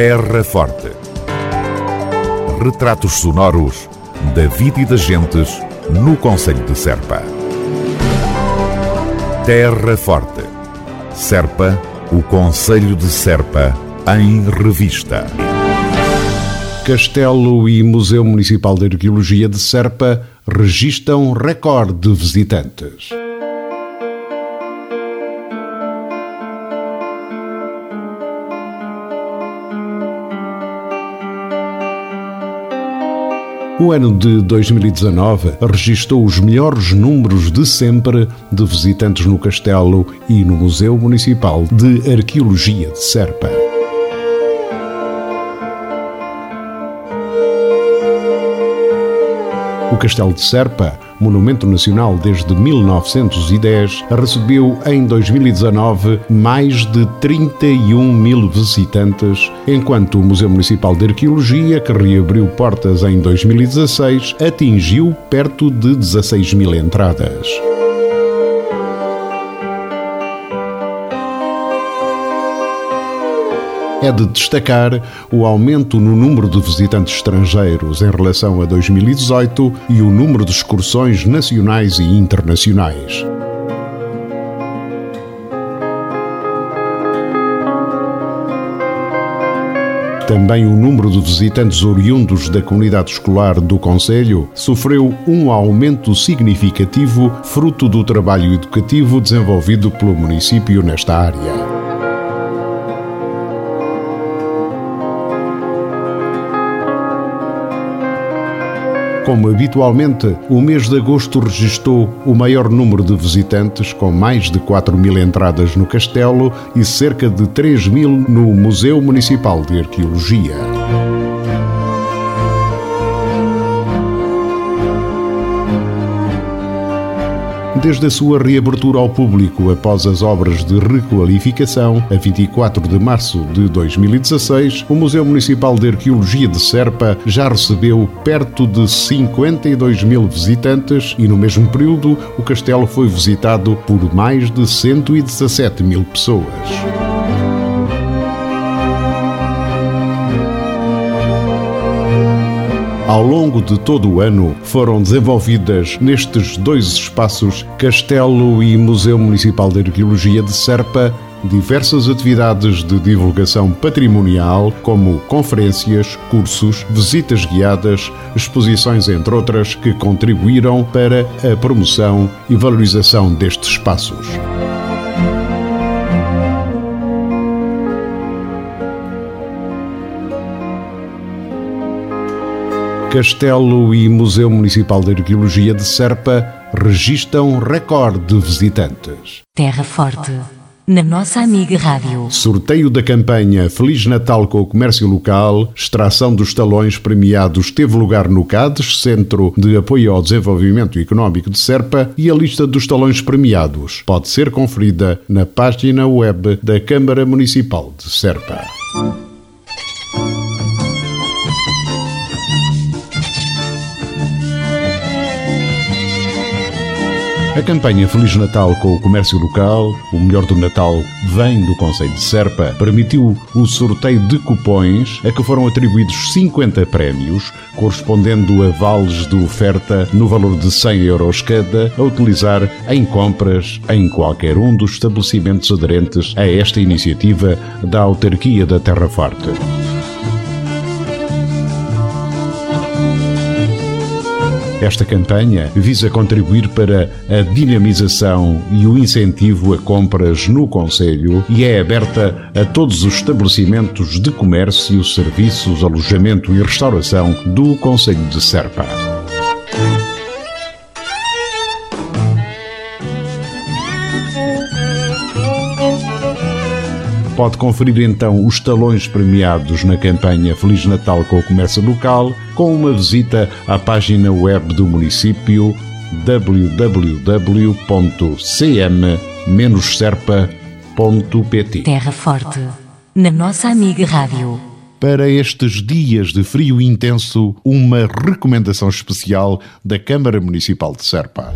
Terra Forte. Retratos sonoros da vida e das gentes no Conselho de Serpa. Terra Forte. Serpa, o Conselho de Serpa, em revista. Castelo e Museu Municipal de Arqueologia de Serpa registram recorde de visitantes. O ano de 2019 registrou os melhores números de sempre de visitantes no Castelo e no Museu Municipal de Arqueologia de Serpa. O Castelo de Serpa, monumento nacional desde 1910, recebeu em 2019 mais de 31 mil visitantes, enquanto o Museu Municipal de Arqueologia, que reabriu portas em 2016, atingiu perto de 16 mil entradas. É de destacar o aumento no número de visitantes estrangeiros em relação a 2018 e o número de excursões nacionais e internacionais. Também o número de visitantes oriundos da comunidade escolar do Conselho sofreu um aumento significativo, fruto do trabalho educativo desenvolvido pelo município nesta área. Como habitualmente, o mês de agosto registrou o maior número de visitantes, com mais de 4 mil entradas no castelo e cerca de 3 mil no Museu Municipal de Arqueologia. Desde a sua reabertura ao público após as obras de requalificação, a 24 de março de 2016, o Museu Municipal de Arqueologia de Serpa já recebeu perto de 52 mil visitantes e, no mesmo período, o castelo foi visitado por mais de 117 mil pessoas. Ao longo de todo o ano foram desenvolvidas nestes dois espaços, Castelo e Museu Municipal de Arqueologia de Serpa, diversas atividades de divulgação patrimonial, como conferências, cursos, visitas guiadas, exposições, entre outras, que contribuíram para a promoção e valorização destes espaços. Castelo e Museu Municipal de Arqueologia de Serpa registram recorde de visitantes. Terra Forte, na nossa amiga Rádio. Sorteio da campanha Feliz Natal com o Comércio Local, extração dos talões premiados teve lugar no CADES, Centro de Apoio ao Desenvolvimento Económico de Serpa, e a lista dos talões premiados pode ser conferida na página web da Câmara Municipal de Serpa. A campanha Feliz Natal com o comércio local, o melhor do Natal vem do Conselho de Serpa, permitiu o sorteio de cupões a que foram atribuídos 50 prémios, correspondendo a vales de oferta no valor de 100 euros cada, a utilizar em compras em qualquer um dos estabelecimentos aderentes a esta iniciativa da autarquia da Terra Forte. Esta campanha visa contribuir para a dinamização e o incentivo a compras no Conselho e é aberta a todos os estabelecimentos de comércio, serviços, alojamento e restauração do Conselho de Serpa. Pode conferir então os talões premiados na campanha Feliz Natal com o Comércio Local com uma visita à página web do município www.cm-serpa.pt Terra Forte, na nossa amiga Rádio. Para estes dias de frio intenso, uma recomendação especial da Câmara Municipal de Serpa.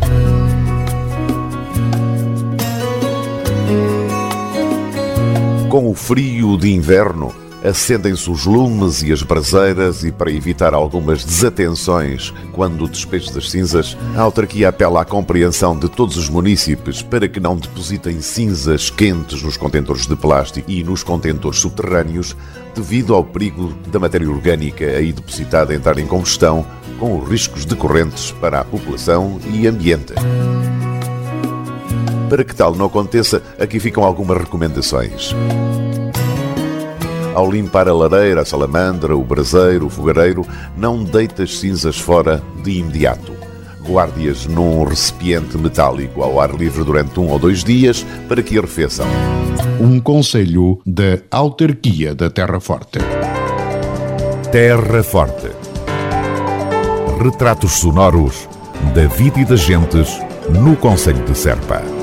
Com o frio de inverno, acendem-se os lumes e as braseiras e para evitar algumas desatenções quando o despejo das cinzas, a autarquia apela à compreensão de todos os munícipes para que não depositem cinzas quentes nos contentores de plástico e nos contentores subterrâneos devido ao perigo da matéria orgânica aí depositada entrar em combustão com os riscos decorrentes para a população e ambiente. Para que tal não aconteça, aqui ficam algumas recomendações. Ao limpar a lareira, a salamandra, o braseiro, o fogareiro, não deite as cinzas fora de imediato. Guarde-as num recipiente metálico ao ar livre durante um ou dois dias para que arrefeçam. Um conselho da autarquia da Terra Forte. Terra Forte. Retratos sonoros da vida e das gentes no Conselho de Serpa.